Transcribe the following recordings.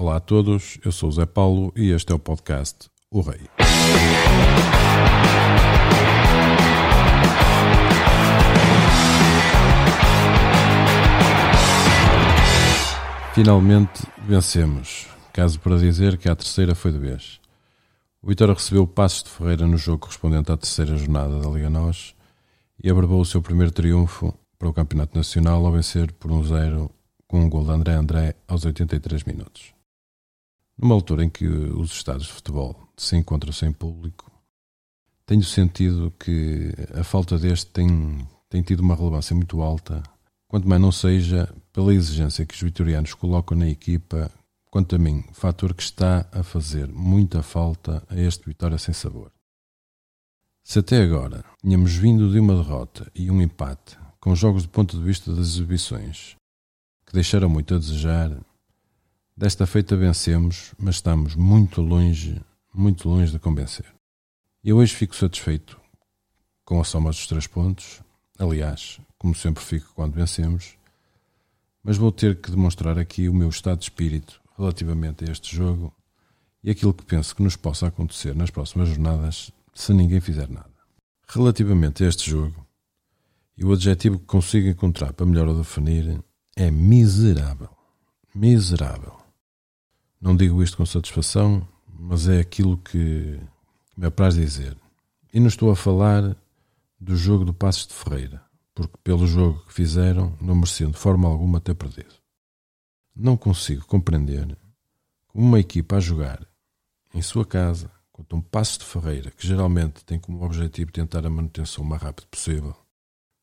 Olá a todos, eu sou o Zé Paulo e este é o podcast O Rei. Finalmente vencemos, caso para dizer que a terceira foi de vez. O Vitória recebeu o Passos de Ferreira no jogo correspondente à terceira jornada da Liga NOS e abordou o seu primeiro triunfo para o Campeonato Nacional ao vencer por um zero com um gol de André André aos 83 minutos. Numa altura em que os estádios de futebol se encontram sem público, tenho sentido que a falta deste tem, tem tido uma relevância muito alta, quanto mais não seja pela exigência que os vitorianos colocam na equipa, quanto a mim, fator que está a fazer muita falta a este Vitória sem sabor. Se até agora tínhamos vindo de uma derrota e um empate, com jogos do ponto de vista das exibições, que deixaram muito a desejar, desta feita vencemos, mas estamos muito longe, muito longe de convencer. Eu hoje fico satisfeito com a soma dos três pontos, aliás, como sempre fico quando vencemos, mas vou ter que demonstrar aqui o meu estado de espírito relativamente a este jogo e aquilo que penso que nos possa acontecer nas próximas jornadas se ninguém fizer nada. Relativamente a este jogo, e o adjetivo que consigo encontrar para melhor o definir é miserável. Miserável. Não digo isto com satisfação, mas é aquilo que me apraz dizer. E não estou a falar do jogo do Passos de Ferreira, porque pelo jogo que fizeram não mereciam de forma alguma ter perdido. Não consigo compreender como uma equipa a jogar em sua casa contra um Passos de Ferreira, que geralmente tem como objetivo tentar a manutenção o mais rápido possível,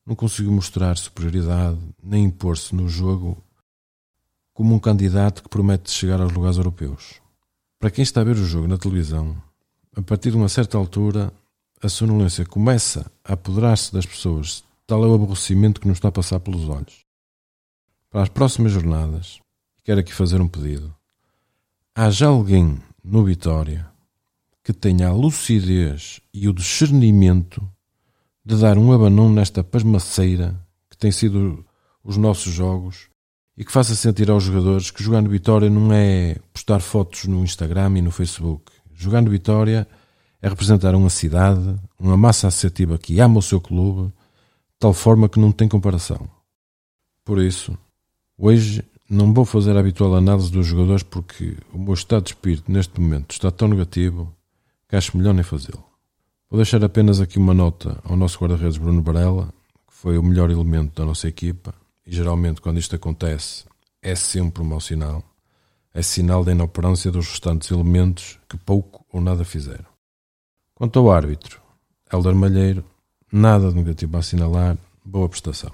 não conseguiu mostrar superioridade nem impor-se no jogo como um candidato que promete chegar aos lugares europeus. Para quem está a ver o jogo na televisão, a partir de uma certa altura, a sonolência começa a apoderar-se das pessoas, tal é o aborrecimento que nos está a passar pelos olhos. Para as próximas jornadas, quero aqui fazer um pedido. Haja alguém no Vitória que tenha a lucidez e o discernimento de dar um abanão nesta pasmaceira que tem sido os nossos jogos e que faça sentir aos jogadores que jogar no Vitória não é postar fotos no Instagram e no Facebook. Jogar no Vitória é representar uma cidade, uma massa associativa que ama o seu clube, de tal forma que não tem comparação. Por isso, hoje não vou fazer a habitual análise dos jogadores porque o meu estado de espírito neste momento está tão negativo que acho melhor nem fazê-lo. Vou deixar apenas aqui uma nota ao nosso guarda-redes Bruno Varela, que foi o melhor elemento da nossa equipa, e geralmente quando isto acontece é sempre um mau sinal. É sinal da inoperância dos restantes elementos que pouco ou nada fizeram. Quanto ao árbitro, Helder Malheiro, nada de negativo a assinalar, boa prestação.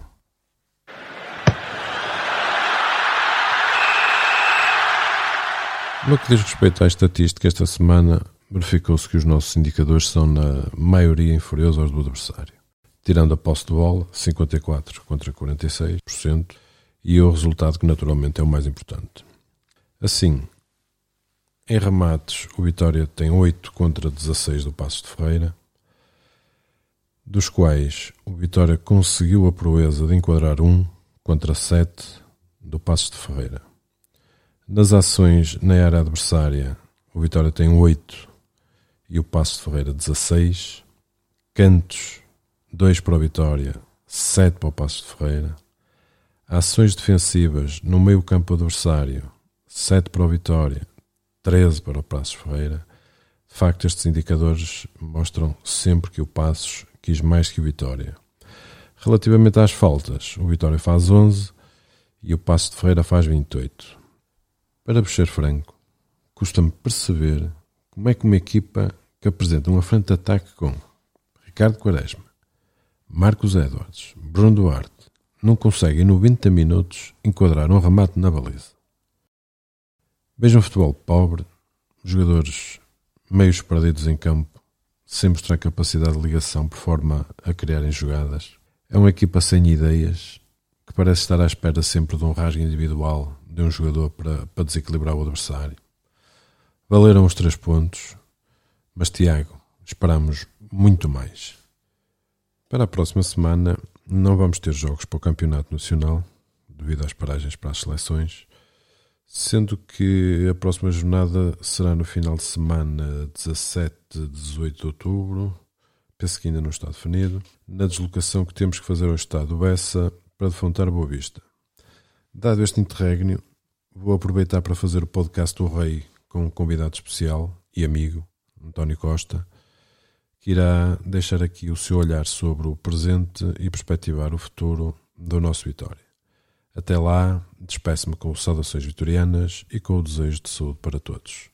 No que diz respeito à estatística, esta semana verificou-se que os nossos indicadores são na maioria inferiores aos do adversário. Tirando a posse de bola, 54 contra 46%, e o resultado que naturalmente é o mais importante. Assim, em remates, o Vitória tem 8 contra 16 do Passo de Ferreira, dos quais o Vitória conseguiu a proeza de enquadrar 1 contra 7 do Passo de Ferreira. Nas ações na área adversária, o Vitória tem 8 e o Passo de Ferreira 16. Cantos, 2 para o Vitória, 7 para o Passo de Ferreira. Ações defensivas no meio campo adversário, 7 para o Vitória, 13 para o Passos Ferreira. De facto, estes indicadores mostram sempre que o Passos quis mais que o Vitória. Relativamente às faltas, o Vitória faz 11 e o Passo de Ferreira faz 28. Para ser franco, custa-me perceber como é que uma equipa que apresenta uma frente de ataque com Ricardo Quaresma, Marcos Edwards, Bruno Duarte, não consegue em 90 minutos enquadrar um remate na baliza. Veja um futebol pobre, jogadores meios perdidos em campo, sem mostrar capacidade de ligação por forma a criarem jogadas. É uma equipa sem ideias que parece estar à espera sempre de um rasgo individual de um jogador para, para desequilibrar o adversário. Valeram os três pontos, mas, Tiago, esperamos muito mais. Para a próxima semana, não vamos ter jogos para o Campeonato Nacional, devido às paragens para as seleções. sendo que a próxima jornada será no final de semana 17 e 18 de outubro, penso que ainda não está definido, na deslocação que temos que fazer ao estado Bessa para defrontar Boa Vista. Dado este interregno, vou aproveitar para fazer o podcast do Rei com um convidado especial e amigo, António Costa, que irá deixar aqui o seu olhar sobre o presente e perspectivar o futuro do nosso Vitória. Até lá, despeço-me com saudações vitorianas e com o desejo de saúde para todos.